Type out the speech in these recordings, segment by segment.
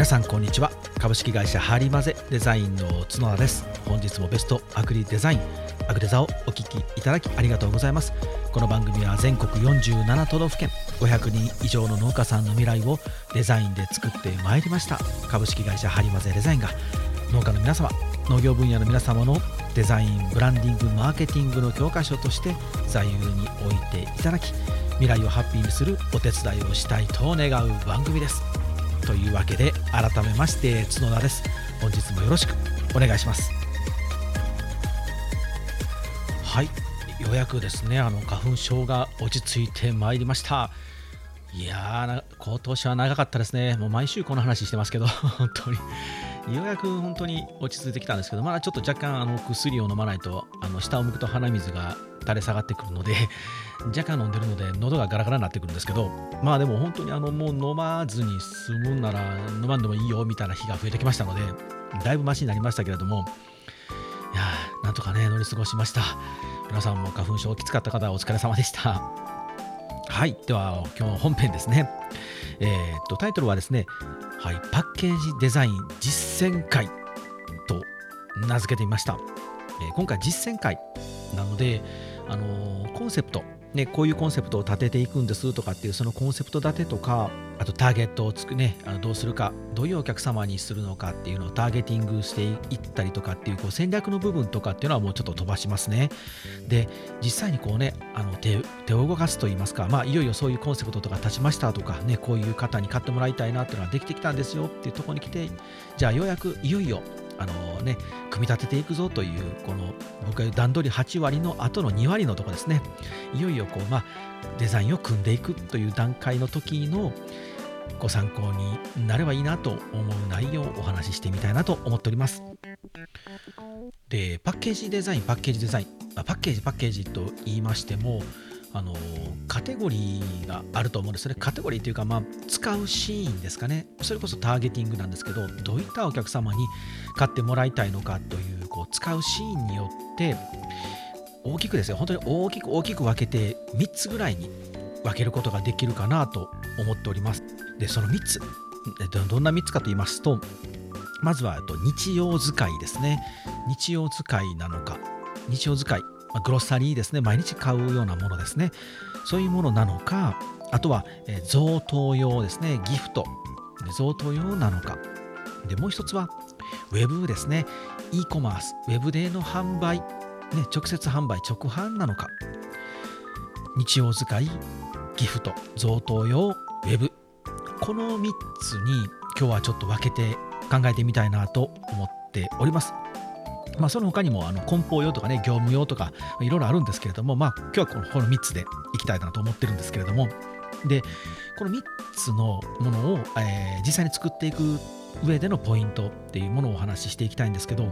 皆さんこんにちは。株式会社ハリマゼデザインの角田です。本日もベストアグリデザインアグデザをお聞きいただきありがとうございます。この番組は全国47都道府県500人以上の農家さんの未来をデザインで作ってまいりました。株式会社ハリマゼデザインが農家の皆様農業分野の皆様のデザインブランディングマーケティングの教科書として座右に置いていただき未来をハッピーにするお手伝いをしたいと願う番組です。というわけで改めまして角田です。本日もよろしくお願いします。はい。ようやくですねあの花粉症が落ち着いてまいりました。いやー今年は長かったですね。もう毎週この話してますけど 本当に。ようやく本当に落ち着いてきたんですけどまだちょっと若干あの薬を飲まないとあの下を向くと鼻水が垂れ下がってくるので 若干飲んでるので喉がガラガラになってくるんですけどまあでも本当にあのもう飲まずに済むんなら飲まんでもいいよみたいな日が増えてきましたのでだいぶマシになりましたけれどもいやなんとかね乗り過ごしました。皆さんも花粉症きつかった方はお疲れ様でした。はいでは今日本編ですね。えー、っとタイトルはですねはい、パッケージデザイン実践会と名付けてみました、えー、今回実践会なので、あのー、コンセプト。ね、こういうコンセプトを立てていくんですとかっていうそのコンセプト立てとかあとターゲットをつくねあのどうするかどういうお客様にするのかっていうのをターゲティングしていったりとかっていうこう戦略の部分とかっていうのはもうちょっと飛ばしますね。で実際にこうねあの手手を動かすといいますかまあいよいよそういうコンセプトとか立ちましたとかねこういう方に買ってもらいたいなっていうのはできてきたんですよっていうとこに来てじゃあようやくいよいよあのね、組み立てていくぞという、この僕が段取り8割の後の2割のとこですね、いよいよこう、まあ、デザインを組んでいくという段階の時のご参考になればいいなと思う内容をお話ししてみたいなと思っております。で、パッケージデザイン、パッケージデザイン、パッケージ、パッケージと言いましても、あのカテゴリーがあると思うんですね。カテゴリーというか、まあ、使うシーンですかね。それこそターゲティングなんですけど、どういったお客様に買ってもらいたいのかというこう使うシーンによって大きくですよ。本当に大きく大きく分けて3つぐらいに分けることができるかなと思っております。でその3つ。どんな3つかと言いますとまずは日用使いですね。日用使いなのか。日用使い。まグロッサリーですね。毎日買うようなものですね。そういうものなのかあとはえ贈答用ですね。ギフト。贈答用なのか。でもう一つはウェブですね。e コマースウェブでの販売、ね、直接販売直販なのか。日用使いギフト。贈答用ウェブ。この3つに今日はちょっと分けて考えてみたいなと思っております。まあ、その他にもあの梱包用とかね業務用とかいろいろあるんですけれども、まあ、今日はこのこの3つでいきたいなと思ってるんですけれども。でこの3つのものを、えー、実際に作っていく上でのポイントっていうものをお話ししていきたいんですけど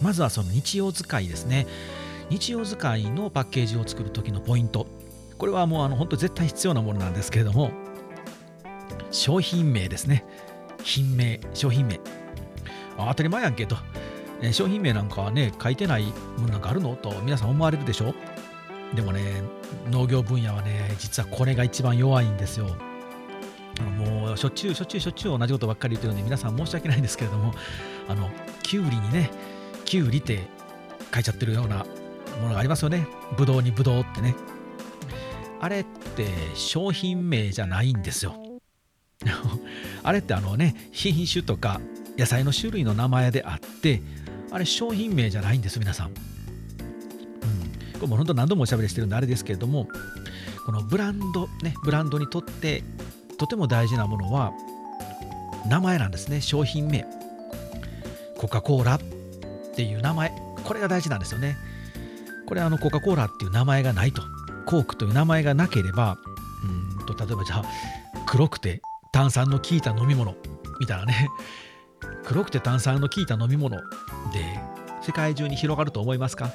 まずはその日用使いですね。日用使いのパッケージを作る時のポイント。これはもうあの本当絶対必要なものなんですけれども商品名ですね。品名商品名。当たり前やんけと。え商品名なんかはね書いてないものなんかあるの？と皆さん思われるでしょ？でもね農業分野はね実はこれが一番弱いんですよ。あのもうしょっちゅうしょっちゅうしょっちゅう同じことばっかり言ってるので皆さん申し訳ないんですけれどもあのきゅうりにねきゅうりって書いちゃってるようなものがありますよね。ぶどうにぶどうってね。あれって商品名じゃないんですよ。あれってあのね品種とか野菜の種類の名前であってあれ商品名じゃないんです皆さん、うん、これも本当何度もおしゃべりしてるんであれですけれどもこのブランドねブランドにとってとても大事なものは名前なんですね。商品名。コカ・コーラっていう名前。これが大事なんですよね。これあのコカ・コーラっていう名前がないと。コークという名前がなければうんと例えばじゃあ黒くて炭酸の効いた飲み物みたいなね。黒くて炭酸の効いた飲み物で世界中に広がると思いますか？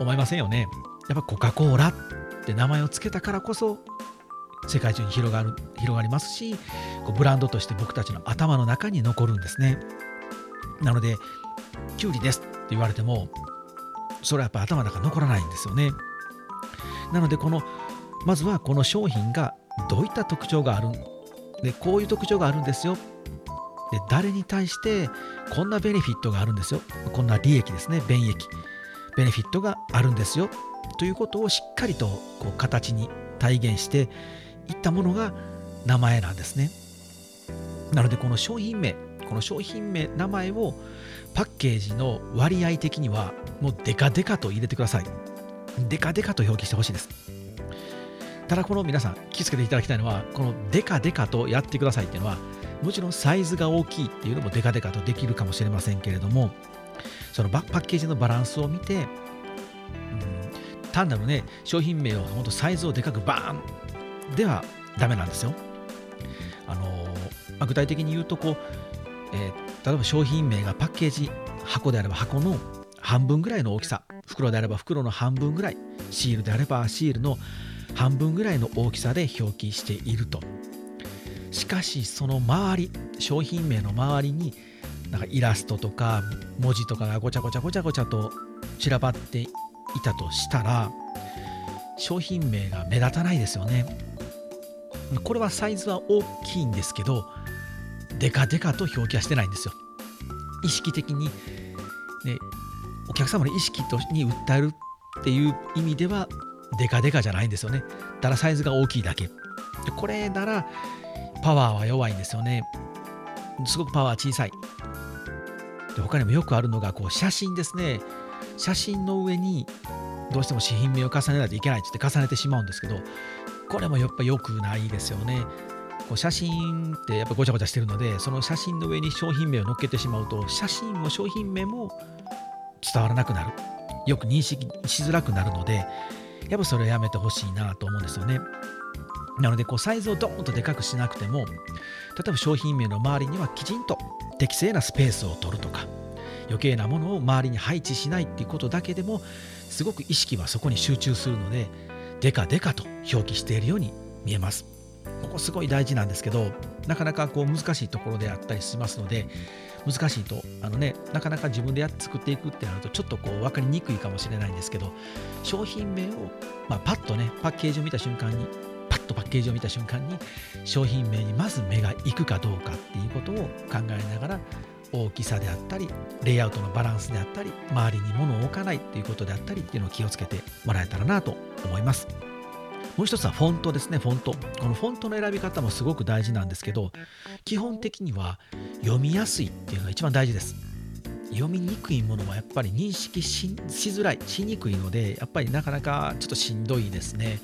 思いませんよね。やっぱコカ・コーラって名前を付けたからこそ世界中に広がる広がりますしこうブランドとして僕たちの頭の中に残るんですね。なのでキュウリですって言われてもそれはやっぱ頭の中に残らないんですよね。なのでこのまずはこの商品がどういった特徴があるでこういう特徴があるんですよ。で誰に対してこんなベネフィットがあるんですよ。こんな利益ですね。便益。ベネフィットがあるんですよ。ということをしっかりとこう形に体現していったものが名前なんですね。なのでこの商品名この商品名名前をパッケージの割合的にはもうデカデカと入れてください。デカデカと表記してほしいです。ただこの皆さん気をつけていただきたいのはこのデカデカとやってくださいっていうのはもちろんサイズが大きいっていうのもデカデカとできるかもしれませんけれどもそのパッケージのバランスを見て、うん、単なるね商品名を本当サイズをでかくバーンではダメなんですよ。あの、まあ、具体的に言うとこう、えー、例えば商品名がパッケージ箱であれば箱の半分ぐらいの大きさ袋であれば袋の半分ぐらいシールであればシールの半分ぐらいの大きさで表記していると。しかしその周り商品名の周りになんかイラストとか文字とかがごちゃごちゃごちゃごちゃと散らばっていたとしたら商品名が目立たないですよね。これはサイズは大きいんですけどデカデカと表記はしてないんですよ。意識的に、ね、お客様の意識とに訴えるっていう意味ではデカデカじゃないんですよね。ただサイズが大きいだけ。これならパワーは弱いんですよね。すごくパワー小さい。で他にもよくあるのがこう写真ですね。写真の上にどうしても紙品名を重ねないといけないって言って重ねてしまうんですけどこれもやっぱ良くないですよね。こう写真ってやっぱごちゃごちゃしてるのでその写真の上に商品名を載っけてしまうと写真も商品名も伝わらなくなる。よく認識しづらくなるのでやっぱそれをやめてほしいなと思うんですよね。なのでこうサイズをドーンとでかくしなくても例えば商品名の周りにはきちんと適正なスペースを取るとか余計なものを周りに配置しないっていうことだけでもすごく意識はそこに集中するのでデカデカと表記しているように見えます。ここすごい大事なんですけどなかなかこう難しいところであったりしますので難しいとあのねなかなか自分でやって作っていくってなるとちょっとこう分かりにくいかもしれないんですけど商品名を、まあ、パッとねパッケージを見た瞬間にとパッケージを見た瞬間に商品名にまず目がいくかどうかっていうことを考えながら大きさであったりレイアウトのバランスであったり周りに物を置かないっていうことであったりっていうのを気をつけてもらえたらなと思います。もう一つはフォントですね。フォント。このフォントの選び方もすごく大事なんですけど基本的には読みやすいっていうのが一番大事です。読みにくいものはやっぱり認識しづらいしにくいのでやっぱりなかなかちょっとしんどいですね。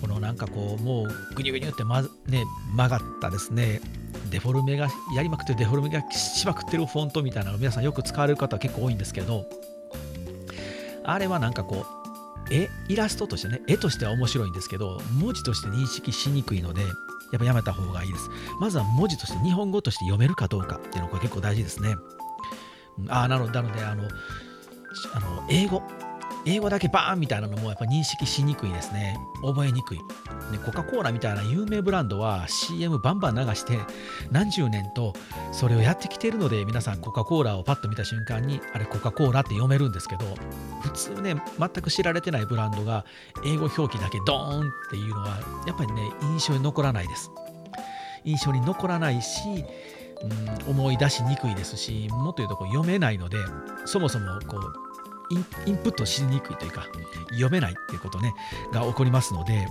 このなんかこうもうグニュグニュってま、ね、曲がったですね。デフォルメがやりまくってデフォルメがしまくってるフォントみたいなの皆さんよく使われる方は結構多いんですけどあれはなんかこう絵イラストとしてね絵としては面白いんですけど文字として認識しにくいのでやっぱやめた方がいいです。まずは文字として日本語として読めるかどうかっていうのが結構大事ですね。ああなのでなのであのあの英語。英語だけバーンみたいなのもやっぱ認識しにくいですね。覚えにくい。ね、コカ・コーラみたいな有名ブランドは CM バンバン流して何十年とそれをやってきているので皆さんコカ・コーラをパッと見た瞬間にあれコカ・コーラって読めるんですけど普通ね全く知られてないブランドが英語表記だけドーンっていうのはやっぱりね印象に残らないです。印象に残らないしうん、思い出しにくいですしもっと言うとこう読めないのでそもそもこうインプットしにくいというか読めないっていうことねが起こりますので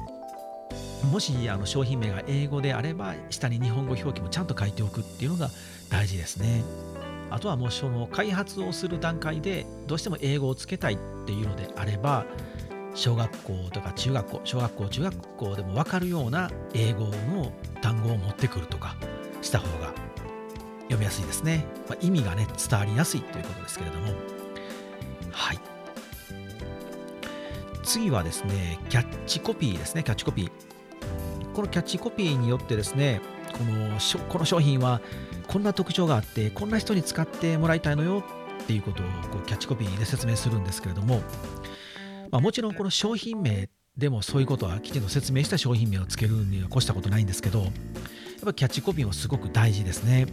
もしあの商品名が英語であれば下に日本語表記もちゃんと書いておくっていうのが大事ですね。あとはもうその開発をする段階でどうしても英語をつけたいっていうのであれば小学校とか中学校小学校中学校でも分かるような英語の単語を持ってくるとかした方が読みやすいですね、まあ、意味がね伝わりやすいということですけれどもはい。次はですねキャッチコピーですねキャッチコピー。このキャッチコピーによってですねこのこの商品はこんな特徴があってこんな人に使ってもらいたいのよっていうことをこうキャッチコピーで説明するんですけれども、まあ、もちろんこの商品名でもそういうことはきちんと説明した商品名をつけるには越したことないんですけどやっぱキャッチコピーもすごく大事ですね。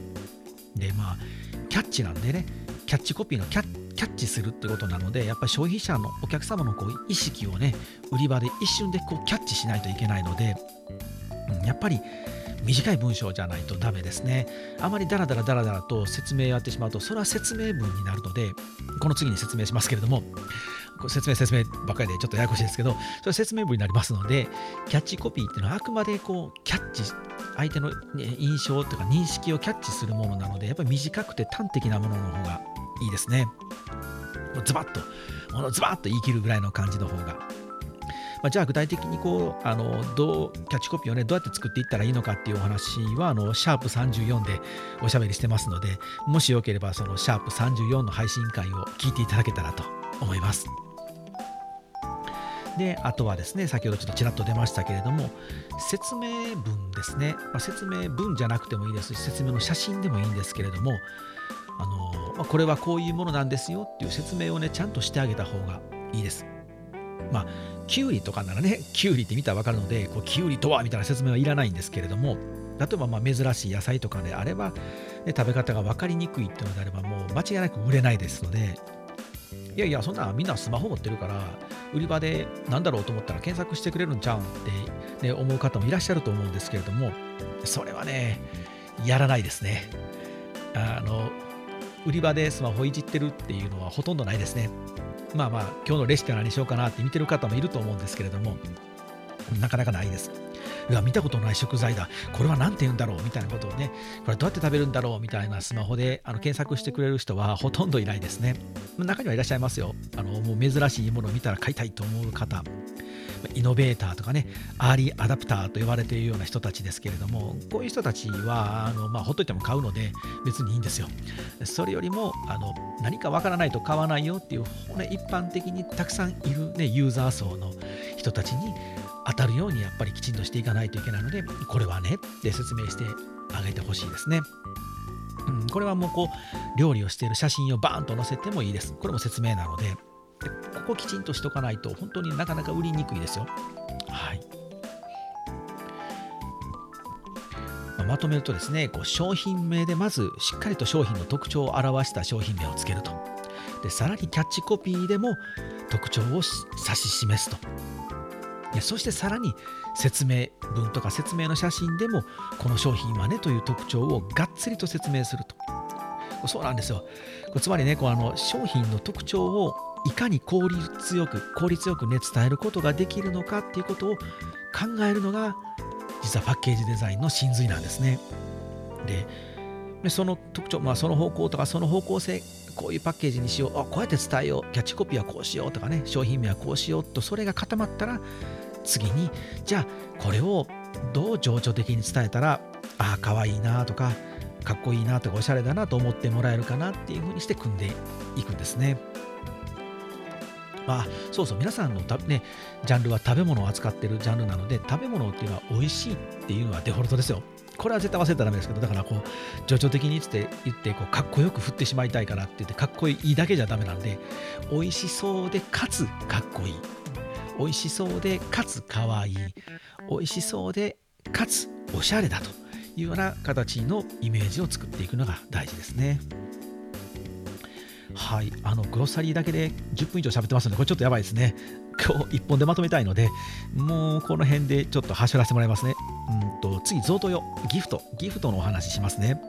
でまあキャッチなんでねキャッチコピーのキャッキャッチするってことなのでやっぱり消費者のお客様のこう意識をね売り場で一瞬でこうキャッチしないといけないので、うん、やっぱり短い文章じゃないとダメですね。あまりダラダラダラダラと説明をやってしまうと、それは説明文になるので、この次に説明しますけれども、説明説明ばっかりでちょっとややこしいですけど、それ説明文になりますので、キャッチコピーっていうのはあくまでこうキャッチ、相手の、印象とか認識をキャッチするものなので、やっぱり短くて端的なものの方がいいですね。ズバッと、ものズバッと言い切るぐらいの感じの方がまあ、じゃあ具体的にこうあのどうキャッチコピーをねどうやって作っていったらいいのかっていうお話はあのシャープ34でおしゃべりしてますのでもしよければそのシャープ34の配信会を聞いていただけたらと思います。であとはですね先ほどちょっとちらっと出ましたけれども説明文ですね、まあ、説明文じゃなくてもいいですし説明の写真でもいいんですけれどもあの、まあ、これはこういうものなんですよっていう説明をねちゃんとしてあげた方がいいです。まあキュウリとかならね、キュウリって見たら分かるので、こうキュウリとはみたいな説明はいらないんですけれども、例えばまあ珍しい野菜とかであれば、ね、食べ方が分かりにくいっていうのであれば、もう間違いなく売れないですので、いやいや、そんなみんなスマホ持ってるから、売り場で何だろうと思ったら検索してくれるんちゃうんって、ね、思う方もいらっしゃると思うんですけれども、それはね、やらないですね。あの、売り場でスマホいじってるっていうのはほとんどないですね。まあまあ、今日のレシピは何しようかなって見てる方もいると思うんですけれども、なかなかないです。うわ、見たことない食材だ。これは何て言うんだろうみたいなことをね、これどうやって食べるんだろうみたいなスマホであの検索してくれる人はほとんどいないですね。中にはいらっしゃいますよ。あのもう珍しいものを見たら買いたいと思う方。イノベーターとかね、アーリーアダプターと呼ばれているような人たちですけれども、こういう人たちは、あのまあ、ほっといても買うので、別にいいんですよ。それよりも、あの何かわからないと買わないよっていう、ね、一般的にたくさんいる、ね、ユーザー層の人たちに当たるようにやっぱりきちんとしていかないといけないので、これはねって説明してあげてほしいですね。うん、これはもうこう料理をしている写真をバーンと載せてもいいです。これも説明なので、でここきちんとしとかないと本当になかなか売りにくいですよ。はい。ままとめるとですね、こう商品名でまずしっかりと商品の特徴を表した商品名をつけると。でさらにキャッチコピーでも特徴を指し示すと。そしてさらに説明文とか説明の写真でもこの商品はねという特徴をがっつりと説明すると。そうなんですよ。つまりね、こうあの商品の特徴をいかに効率よく、効率よくね、伝えることができるのかっていうことを考えるのが、実はパッケージデザインの真髄なんですね。で、その特徴、まあ、その方向とかその方向性、こういうパッケージにしよう、あこうやって伝えよう、キャッチコピーはこうしようとかね、商品名はこうしようと、それが固まったら、次に、じゃあ、これをどう情緒的に伝えたら、ああ、かわいいなとか、かっこいいなとか、おしゃれだなと思ってもらえるかなっていうふうにして組んでいくんですね。まあ、そうそう、皆さんのたね、ジャンルは食べ物を扱ってるジャンルなので、食べ物っていうのは美味しいっていうのはデフォルトですよ。これは絶対忘れたらダメですけど、だからこう、情緒的にって言ってこう、かっこよく振ってしまいたいからって言って、かっこいいだけじゃダメなんで、美味しそうで、かつかっこいい。美味しそうで、かつかわいい。美味しそうで、かつおしゃれだというような形のイメージを作っていくのが大事ですね。はい、あのグロッサリーだけで10分以上喋ってますので、これちょっとやばいですね。今日1本でまとめたいので、もうこの辺でちょっと走らせてもらいますね。うんと次、贈答用、ギフト、ギフトのお話しますね。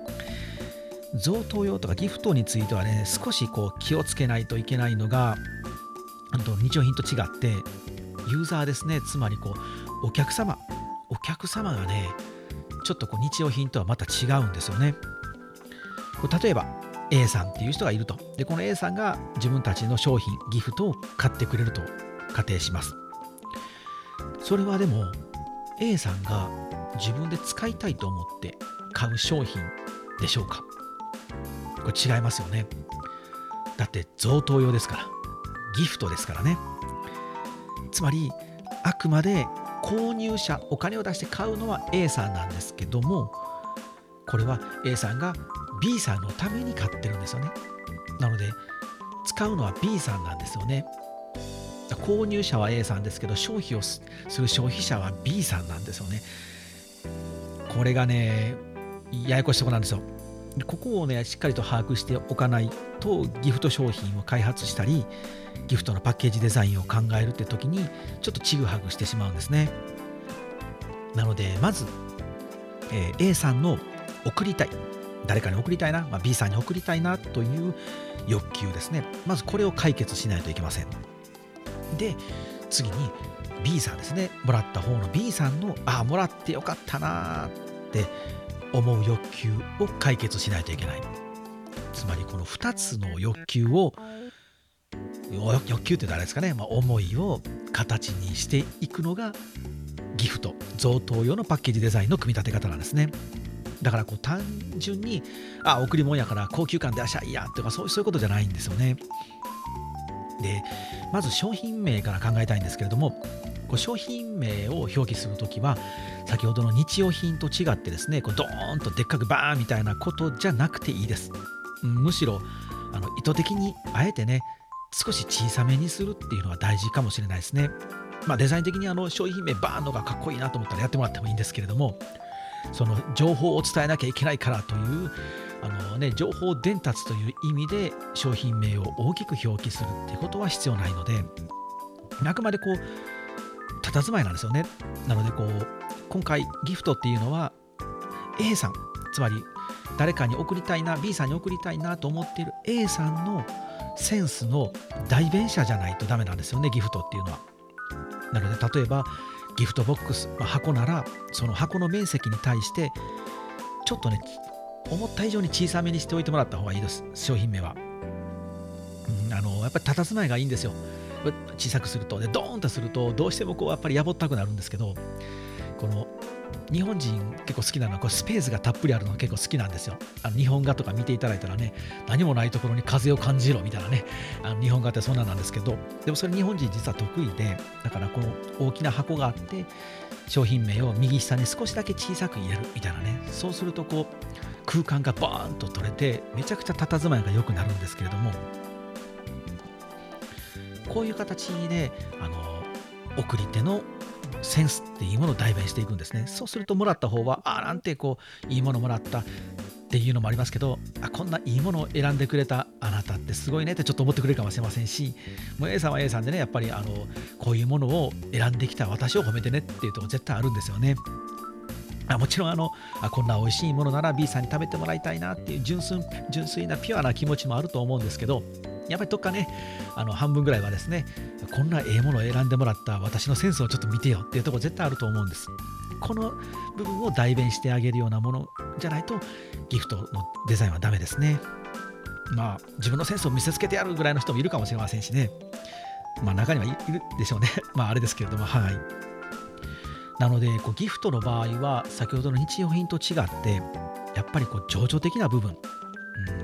贈答用とかギフトについてはね、少しこう気をつけないといけないのが、と日用品と違って、ユーザーですね、つまりこうお客様、お客様がね、ちょっとこう日用品とはまた違うんですよね。こう例えば、A さんっていう人がいると。で、この A さんが自分たちの商品、ギフトを買ってくれると仮定します。それはでも、A さんが自分で使いたいと思って買う商品でしょうかこれ違いますよね。だって贈答用ですから。ギフトですからね。つまり、あくまで購入者、お金を出して買うのは A さんなんですけども、これは A さんが B さんのために買ってるんですよね。なので、使うのは B さんなんですよね。購入者は A さんですけど、消費をする消費者は B さんなんですよね。これがね、ややこしいとこなんですよ。ここをね、しっかりと把握しておかないと、ギフト商品を開発したり、ギフトのパッケージデザインを考えるって時に、ちょっとちぐはぐしてしまうんですね。なので、まず、えー A さんの送りたい誰かに送りたいな、まあ、B さんに送りたいなという欲求ですね。まずこれを解決しないといけません。で次に B さんですね。もらった方の B さんのああもらってよかったなーって思う欲求を解決しないといけない。つまりこの2つの欲求を欲求って誰ですかね、まあ、思いを形にしていくのがギフト。贈答用のパッケージデザインの組み立て方なんですね。だからこう単純にあ贈り物やから高級感出しゃいいやとかそうそういうことじゃないんですよね。でまず商品名から考えたいんですけれどもこう商品名を表記するときは先ほどの日用品と違ってですねこうドーンとでっかくバーンみたいなことじゃなくていいです。うんむしろあの意図的にあえてね少し小さめにするっていうのが大事かもしれないですね。まあデザイン的にあの商品名バーンのがかっこいいなと思ったらやってもらってもいいんですけれどもその情報を伝えなきゃいけないからというあの、ね、情報伝達という意味で商品名を大きく表記するっていうことは必要ないのであくまでこう佇まいなんですよね。なのでこう今回ギフトっていうのは A さん。つまり誰かに送りたいな B さんに送りたいなと思っている A さんのセンスの代弁者じゃないとダメなんですよねギフトっていうのは。なので例えばギフトボックス、まあ箱ならその箱の面積に対してちょっとね思った以上に小さめにしておいてもらった方がいいです。商品名は、うんあのやっぱり佇まいがいいんですよ。小さくするとでドーンとするとどうしてもこうやっぱりやぼったくなるんですけどこの日本人結構好きなのはこうスペースがたっぷりあるのが結構好きなんですよ。あの日本画とか見ていただいたらね何もないところに風を感じろみたいなねあの日本画ってそんななんですけどでもそれ日本人実は得意でだからこの大きな箱があって商品名を右下に少しだけ小さく入れるみたいなねそうするとこう空間がバーンと取れてめちゃくちゃ佇まいが良くなるんですけれどもこういう形であの送り手のセンスっていうものを代弁していくんですねそうするともらった方はああなんてこういいものもらったっていうのもありますけどあこんないいものを選んでくれたあなたってすごいねってちょっと思ってくれるかもしれませんしもう A さんは A さんでねやっぱりあのこういうものを選んできた私を褒めてねっていうとこ絶対あるんですよね。あもちろんあのあこんな美味しいものなら B さんに食べてもらいたいなっていう純粋純粋なピュアな気持ちもあると思うんですけどやっぱりどっかねあの半分ぐらいはですねこんなええものを選んでもらった私のセンスをちょっと見てよっていうところ絶対あると思うんです。この部分を代弁してあげるようなものじゃないとギフトのデザインはダメですね。まあ自分のセンスを見せつけてやるぐらいの人もいるかもしれませんしね。まあ中にはいるでしょうね。まああれですけれどもはい。なのでこうギフトの場合は先ほどの日用品と違ってやっぱりこう情緒的な部分、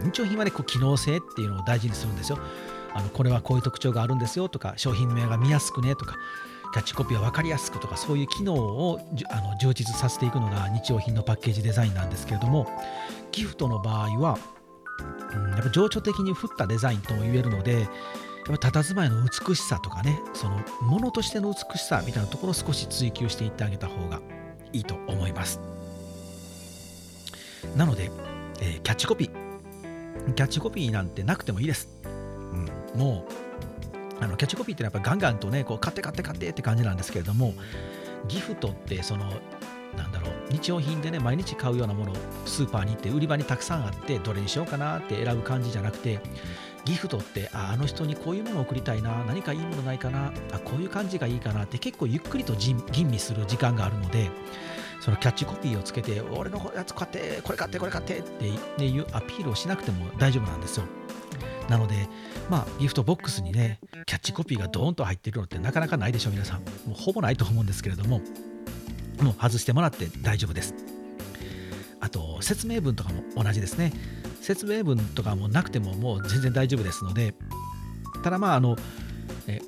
うん、日用品はねこう機能性っていうのを大事にするんですよ。あのこれはこういう特徴があるんですよとか商品名が見やすくねとかキャッチコピーは分かりやすくとかそういう機能をあの充実させていくのが日用品のパッケージデザインなんですけれどもギフトの場合は、うん、やっぱ情緒的に振ったデザインとも言えるのでやっぱ佇まいの美しさとかねそのものとしての美しさみたいなところを少し追求していってあげた方がいいと思います。なので、えーキャッチコピーキャッチコピーなんてなくてもいいです、うん、もうあのキャッチコピーってやっぱガンガンとねこう買って買って買ってって感じなんですけれどもギフトってそのなんだろう日用品でね毎日買うようなものスーパーに行って売り場にたくさんあってどれにしようかなって選ぶ感じじゃなくてギフトってああの人にこういうものを送りたいな何かいいものないかなあこういう感じがいいかなって結構ゆっくりと吟味する時間があるのでそのキャッチコピーをつけて俺のやつ買ってこれ買ってこれ買ってっていうアピールをしなくても大丈夫なんですよ。なのでまあギフトボックスにねキャッチコピーがドーンと入ってるのってなかなかないでしょ皆さん。もうほぼないと思うんですけれどももう外してもらって大丈夫です。あと説明文とかも同じですね。説明文とかもなくてももう全然大丈夫ですのでただまああのえ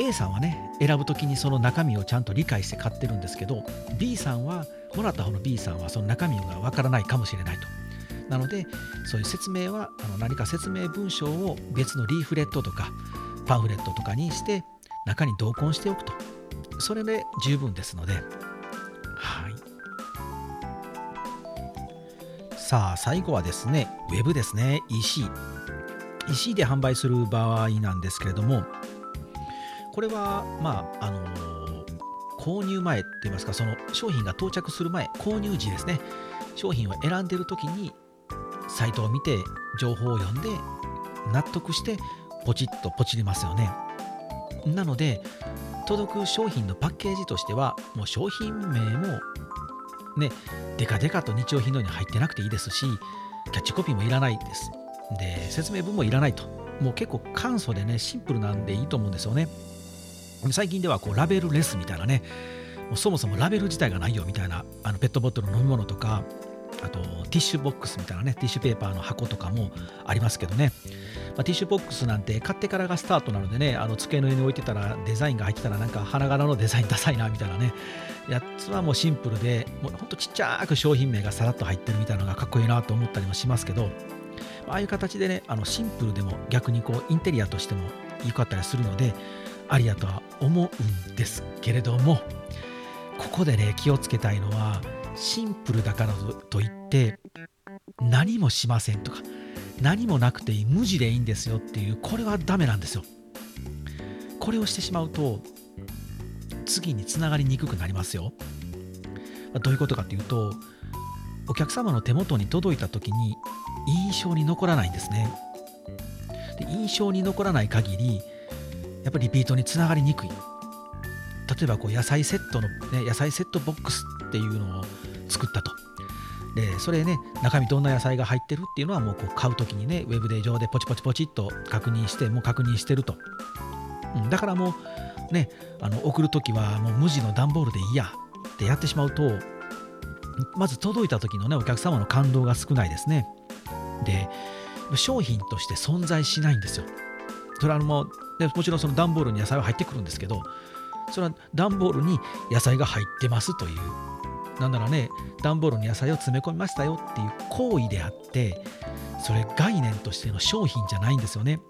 A さんはね選ぶ時にその中身をちゃんと理解して買ってるんですけど B さんはもらった方の B さんはその中身がわからないかもしれないと。なのでそういう説明はあの何か説明文章を別のリーフレットとかパンフレットとかにして中に同梱しておくと。それで十分ですので。はい。さあ最後はですねウェブですね。EC EC で販売する場合なんですけれどもこれはまああの購入前といいますかその商品が到着する前購入時ですね。商品を選んでる時にサイトを見て情報を読んで納得してポチッとポチりますよね。なので届く商品のパッケージとしてはもう商品名もねデカデカと日用品のように入ってなくていいですしキャッチコピーもいらないです。で説明文もいらないと。もう結構簡素でねシンプルなんでいいと思うんですよね。最近ではこうラベルレスみたいなねもうそもそもラベル自体がないよみたいなあのペットボトルの飲み物とかあとティッシュボックスみたいなねティッシュペーパーの箱とかもありますけどね、まあ、ティッシュボックスなんて買ってからがスタートなのでねあの机の上に置いてたらデザインが入ってたらなんか花柄のデザインダサいなみたいなね。やつはもうシンプルでもうほんとちっちゃく商品名がさらっと入ってるみたいなのがかっこいいなと思ったりもしますけどああいう形でねあのシンプルでも逆にこうインテリアとしても良かったりするのでありやとは思うんですけれどもここでね気をつけたいのはシンプルだからといって何もしませんとか何もなくていい無地でいいんですよっていうこれはダメなんですよ。これをしてしまうと次につながりにくくなりますよ。どういうことかっていうとお客様の手元に届いた時に印象に残らないんですね。で印象に残らない限りやっぱりリピートにつながりにくい。例えばこう野菜セットの、ね、野菜セットボックスっていうのを作ったと。でそれね中身どんな野菜が入ってるっていうのはもうこう買う時にねウェブで上でポチポチポチっと確認してもう確認してると、うん、だからもうねあの送る時はもう無地の段ボールでいいやってやってしまうとまず届いた時のねお客様の感動が少ないですね。で商品として存在しないんですよ。それはもうでもちろんその段ボールに野菜は入ってくるんですけどそれは段ボールに野菜が入ってますというなんならね段ボールに野菜を詰め込みましたよっていう行為であってそれ概念としての商品じゃないんですよね。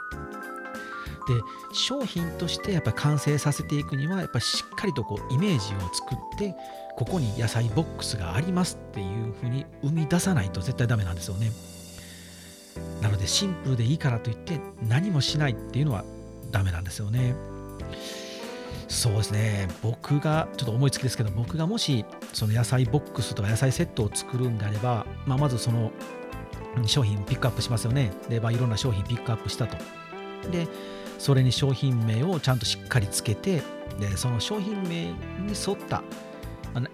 で商品としてやっぱ完成させていくにはやっぱしっかりとこうイメージを作ってここに野菜ボックスがありますっていうふうに生み出さないと絶対ダメなんですよね。なのでシンプルでいいからといって何もしないっていうのはダメなんですよね。そうですね。僕がちょっと思いつきですけど僕がもしその野菜ボックスとか野菜セットを作るんであれば、まあ、まずその商品ピックアップしますよね。で、まあ、いろんな商品ピックアップしたと。でそれに商品名をちゃんとしっかりつけてでその商品名に沿った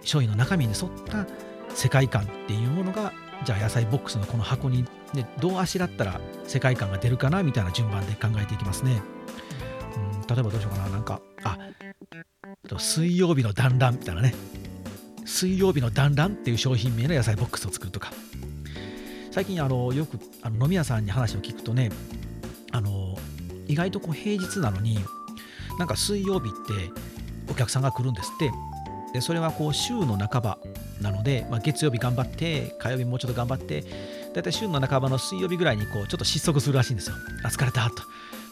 商品の中身に沿った世界観っていうものがじゃあ野菜ボックスのこの箱に、ね、どうあしらったら世界観が出るかなみたいな順番で考えていきますね。うん、例えばどうしようかな。なんかあ水曜日の団らんみたいなね。水曜日の団らんっていう商品名の野菜ボックスを作るとか。最近あのよくあの飲み屋さんに話を聞くとねあの意外とこう平日なのになんか水曜日ってお客さんが来るんですって。でそれはこう週の半ばなので、まあ、月曜日頑張って火曜日もうちょっと頑張ってだいたい週の半ばの水曜日ぐらいにこうちょっと失速するらしいんですよ。あ疲れたと。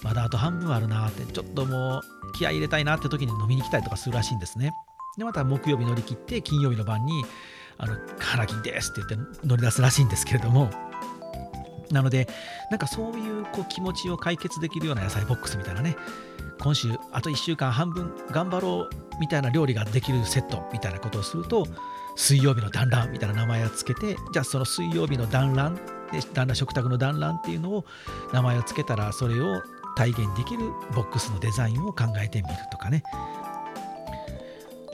まだあと半分あるなって。ちょっともう気合い入れたいなって時に飲みに来たりとかするらしいんですね。でまた木曜日乗り切って金曜日の晩にあの花金ですって言って乗り出すらしいんですけれども。なのでなんかそういうこう気持ちを解決できるような野菜ボックスみたいなね。今週あと1週間半分頑張ろうみたいな料理ができるセットみたいなことをすると水曜日の団らんみたいな名前をつけてじゃあその水曜日の団らんで団らん食卓の団らんっていうのを名前をつけたらそれを体現できるボックスのデザインを考えてみるとかね。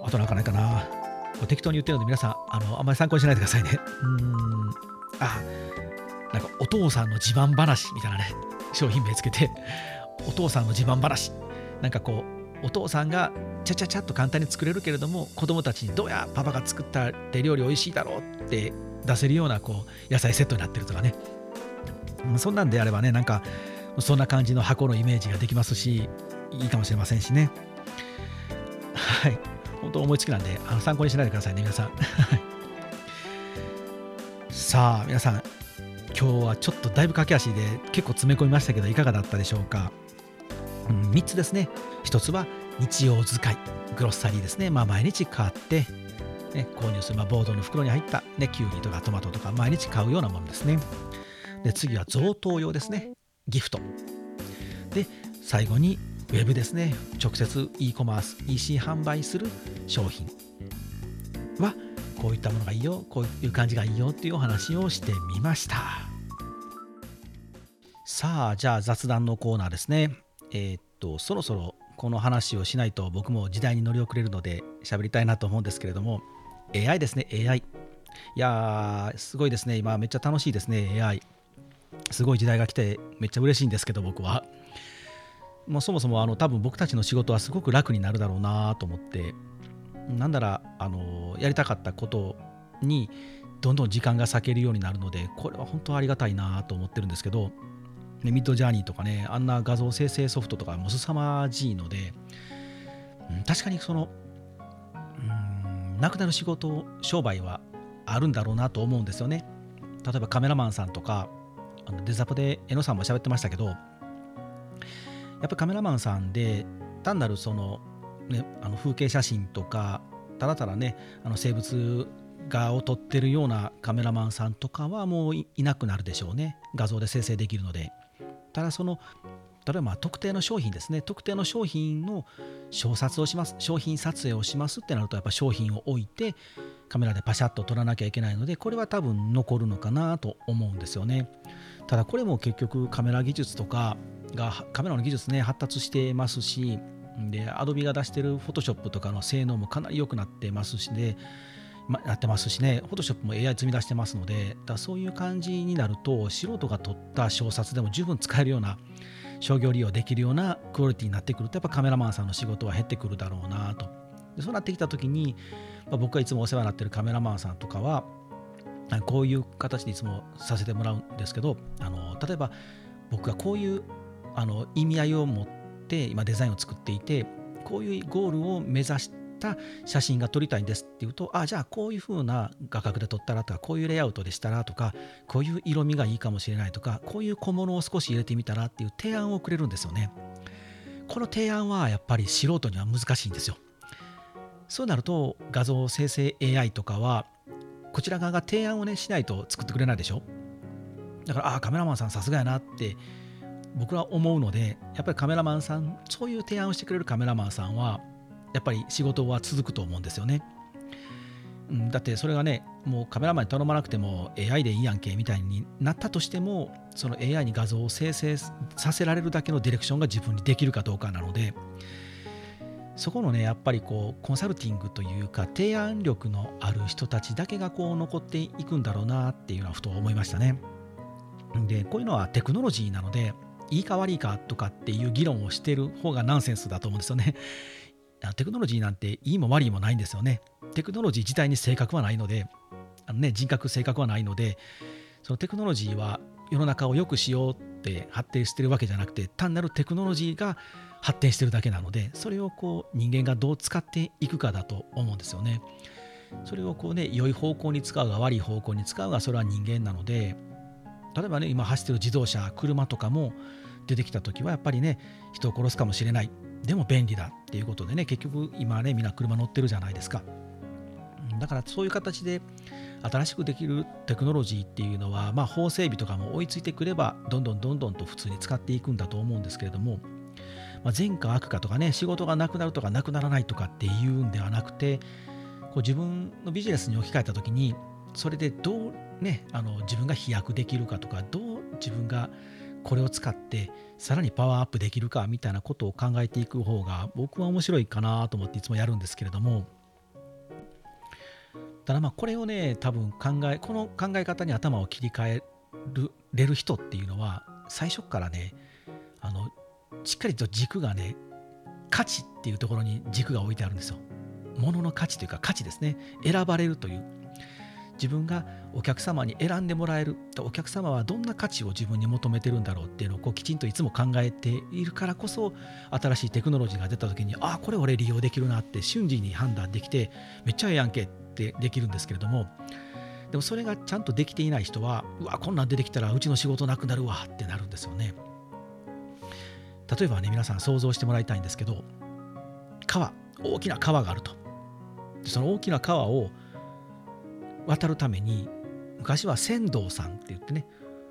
あとなんかないかな。適当に言ってるので皆さんあのあんまり参考にしないでくださいね。うん。あなんかお父さんの自慢話みたいなね商品名つけてお父さんの自慢話。なんかこうお父さんがちゃちゃちゃっと簡単に作れるけれども子供たちにどうやパパが作った手料理おいしいだろうって出せるようなこう野菜セットになってるとかね。そんなんであればねなんかそんな感じの箱のイメージができますしいいかもしれませんしね。はい。本当思いつきなんであの参考にしないでくださいね皆さん。さあ皆さん今日はちょっとだいぶ駆け足で結構詰め込みましたけどいかがだったでしょうか、うん、3つですね。1つは日用使い。グロッサリーですね。まあ毎日買って、ね、購入する、まあ、ボードの袋に入った、ね、キュウリとかトマトとか毎日買うようなものですね。で次は贈答用ですね。ギフト。で最後にウェブですね。直接 e コマース EC 販売する商品はこういったものがいいよこういう感じがいいよっていうお話をしてみました。さあじゃあ雑談のコーナーですね。えー、っとそろそろこの話をしないと僕も時代に乗り遅れるので喋りたいなと思うんですけれども AI ですね AI いやーすごいですね。今めっちゃ楽しいですね AI すごい時代が来てめっちゃ嬉しいんですけど僕は。もうそもそもあの多分僕たちの仕事はすごく楽になるだろうなと思って。なんならあのやりたかったことにどんどん時間が割けるようになるのでこれは本当ありがたいなと思ってるんですけど、ね、ミッドジャーニーとかねあんな画像生成ソフトとかも凄まじいので、ん、確かにそのうんなくなる仕事商売はあるんだろうなと思うんですよね。例えばカメラマンさんとかあのデザポで江野さんも喋ってましたけどやっぱりカメラマンさんで単なるそのね、あの風景写真とかただただねあの生物画を撮ってるようなカメラマンさんとかはもういなくなるでしょうね。画像で生成できるので。ただその例えば特定の商品ですね。特定の商品の小撮をします。商品撮影をしますってなるとやっぱ商品を置いてカメラでパシャッと撮らなきゃいけないのでこれは多分残るのかなと思うんですよね。ただこれも結局カメラ技術とかがカメラの技術ね発達してますしで、Adobe が出してる Photoshop とかの性能もかなり良くなってますしね、ま、なってますしね、Photoshop も AI 積み出してますので、だそういう感じになると、素人が撮った小冊でも十分使えるような、商業利用できるようなクオリティになってくると、やっぱカメラマンさんの仕事は減ってくるだろうなと。でそうなってきたときに、まあ、僕がいつもお世話になってるカメラマンさんとかは、こういう形でいつもさせてもらうんですけど、あの例えば僕がこういうあの意味合いを持って今デザインを作っていてこういうゴールを目指してた写真が撮りたいんですっていうとあじゃあこういう風な画角で撮ったらとかこういうレイアウトでしたらとかこういう色味がいいかもしれないとかこういう小物を少し入れてみたらっていう提案をくれるんですよね。この提案はやっぱり素人には難しいんですよ。そうなると画像生成 AI とかはこちら側が提案をねしないと作ってくれないでしょ。だからああカメラマンさんさすがやなって僕は思うのでやっぱりカメラマンさんそういう提案をしてくれるカメラマンさんはやっぱり仕事は続くと思うんですよね。うん、だってそれがねもうカメラマンに頼まなくても AI でいいやんけみたいになったとしてもその AI に画像を生成させられるだけのディレクションが自分にできるかどうかなのでそこのねやっぱりこうコンサルティングというか提案力のある人たちだけがこう残っていくんだろうなっていうのはふと思いましたね。でこういうのはテクノロジーなのでいいか悪いかとかっていう議論をしてる方がナンセンスだと思うんですよね。テクノロジーなんていいも悪いもないんですよね。テクノロジー自体に性格はないので、あのね、人格、性格はないので、そのテクノロジーは世の中を良くしようって発展してるわけじゃなくて、単なるテクノロジーが発展してるだけなので、それをこう人間がどう使っていくかだと思うんですよね。それをこうね、良い方向に使うが悪い方向に使うが、それは人間なので、例えばね、今走ってる自動車、車とかも出てきた時はやっぱりね、人を殺すかもしれない。でも便利だっていうことでね、結局今ね、みんな車乗ってるじゃないですか。だからそういう形で新しくできるテクノロジーっていうのは、まあ、法整備とかも追いついてくれば、どんどんどんどんと普通に使っていくんだと思うんですけれども、まあ、善か悪かとかね、仕事がなくなるとかなくならないとかっていうんではなくて、こう自分のビジネスに置き換えた時に、それでどうね、あの自分が飛躍できるかとかどう自分がこれを使ってさらにパワーアップできるかみたいなことを考えていく方が僕は面白いかなと思っていつもやるんですけれどもただまあこれをね多分考えこの考え方に頭を切り替えれる人っていうのは最初からねあのしっかりと軸がね価値っていうところに軸が置いてあるんですよ。物の価値というか価値ですね選ばれるという自分がお客様に選んでもらえるお客様はどんな価値を自分に求めてるんだろうっていうのをこうきちんといつも考えているからこそ新しいテクノロジーが出た時にああこれ俺利用できるなって瞬時に判断できてめっちゃええやんけってできるんですけれどもでもそれがちゃんとできていない人はうわこんなん出てきたらうちの仕事なくなるわってなるんですよね。例えばね皆さん想像してもらいたいんですけど川大きな川があると。その大きな川を渡るために昔は船頭さんって言ってね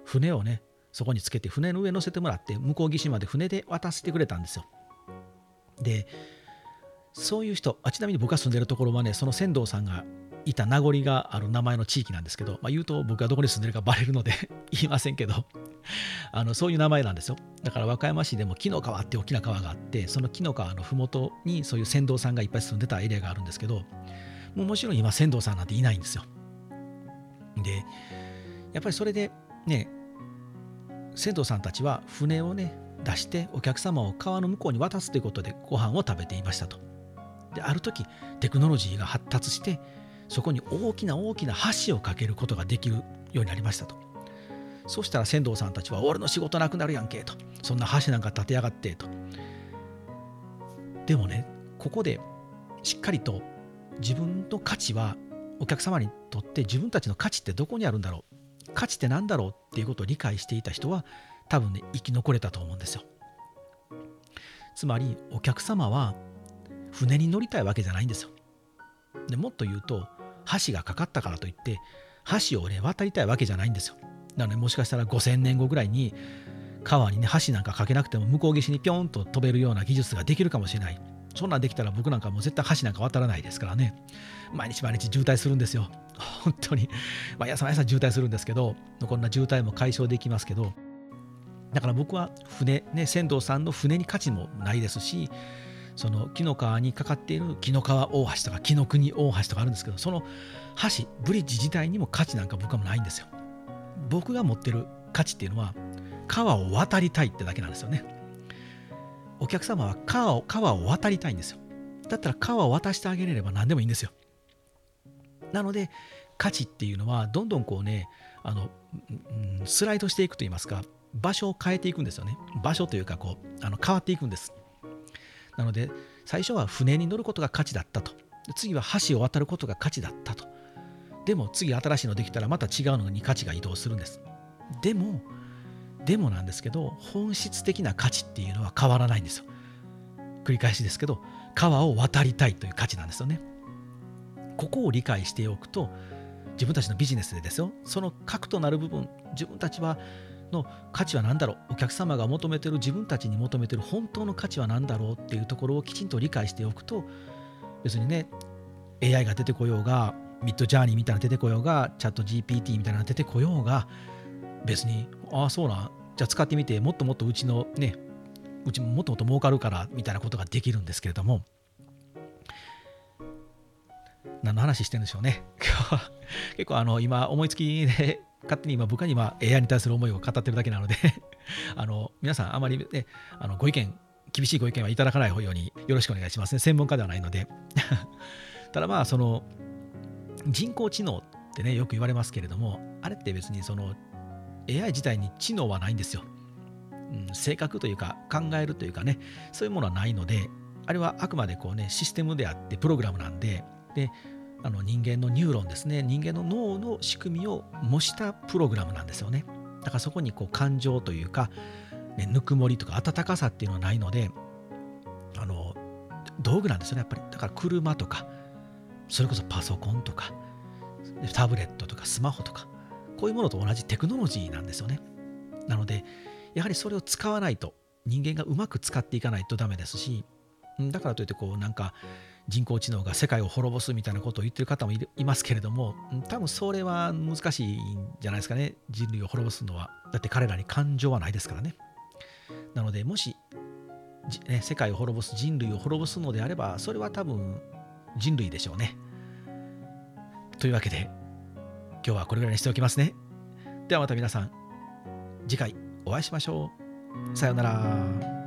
船をねそこにつけて船の上乗せてもらって向こう岸まで船で渡してくれたんですよ。でそういう人あちなみに僕が住んでるところはねその船頭さんがいた名残がある名前の地域なんですけど、まあ、言うと僕がどこに住んでるかバレるので 言いませんけどあのそういう名前なんですよ。だから和歌山市でも紀の川って大きな川があってその紀の川の麓にそういう船頭さんがいっぱい住んでたエリアがあるんですけどもうもちろん今船頭さんなんていないんですよ。でやっぱりそれでね船頭さんたちは船をね出してお客様を川の向こうに渡すということでご飯を食べていましたと。である時テクノロジーが発達してそこに大きな大きな橋を架けることができるようになりましたと。そしたら船頭さんたちは俺の仕事なくなるやんけと。そんな橋なんか建てやがってと。でもねここでしっかりと自分の価値はお客様にとって自分たちの価値ってどこにあるんだろう価値って何だろうっていうことを理解していた人は多分ね生き残れたと思うんですよ。つまりお客様は船に乗りたいわけじゃないんですよ。でもっと言うと橋がかかったからといって橋をね渡りたいわけじゃないんですよ。なのでもしかしたら5000年後ぐらいに川にね橋なんかかけなくても向こう岸にピョンと飛べるような技術ができるかもしれない。そんなんできたら僕なんかもう絶対橋なんか渡らないですからね。毎日毎日渋滞するんですよ。本当に。毎朝毎朝渋滞するんですけどこんな渋滞も解消できますけど。だから僕は船ね船頭さんの船に価値もないですしその紀の川にかかっている紀の川大橋とか紀の国大橋とかあるんですけどその橋ブリッジ自体にも価値なんか僕はもないんですよ。僕が持ってる価値っていうのは川を渡りたいってだけなんですよね。お客様は川を川を渡りたいんですよ。だったら川を渡してあげれれば何でもいいんですよ。なので価値っていうのはどんどんこうねあの、うん、スライドしていくといいますか場所を変えていくんですよね。場所というかこうあの変わっていくんです。なので最初は船に乗ることが価値だったと。次は橋を渡ることが価値だったと。でも次新しいのできたらまた違うのに価値が移動するんです。でもでもなんですけど本質的な価値っていうのは変わらないんですよ。繰り返しですけど川を渡りたいという価値なんですよね。ここを理解しておくと自分たちのビジネスでですよその核となる部分自分たちはの価値は何だろうお客様が求めてる自分たちに求めてる本当の価値は何だろうっていうところをきちんと理解しておくと別にね AI が出てこようがミッドジャーニーみたいな出てこようがチャット GPT みたいな出てこようが別にああそうなじゃあ使ってみてもっともっとうちのねうちももっともっと儲かるからみたいなことができるんですけれども何の話してるんでしょうね。結構あの今思いつきで勝手に今僕は今 AI に対する思いを語ってるだけなので あの皆さんあまりねあのご意見厳しいご意見はいただかないようによろしくお願いしますね。専門家ではないので。ただまあその人工知能ってねよく言われますけれどもあれって別にその AI 自体に知能はないんですよ、うん、性格というか考えるというかねそういうものはないのであれはあくまでこうねシステムであってプログラムなんでであの人間のニューロンですね。人間の脳の仕組みを模したプログラムなんですよね。だからそこにこう感情というか、ね、ぬくもりとか温かさっていうのはないのであの道具なんですよねやっぱり。だから車とかそれこそパソコンとかタブレットとかスマホとかこういうものと同じテクノロジーなんですよね。なのでやはりそれを使わないと人間がうまく使っていかないとダメですしだからといってこうなんか人工知能が世界を滅ぼすみたいなことを言ってる方もいますけれども多分それは難しいんじゃないですかね。人類を滅ぼすのはだって彼らに感情はないですからね。なのでもし、ね、世界を滅ぼす人類を滅ぼすのであればそれは多分人類でしょうね。というわけで今日はこれぐらいにしておきますね。ではまた皆さん次回お会いしましょう。さようなら。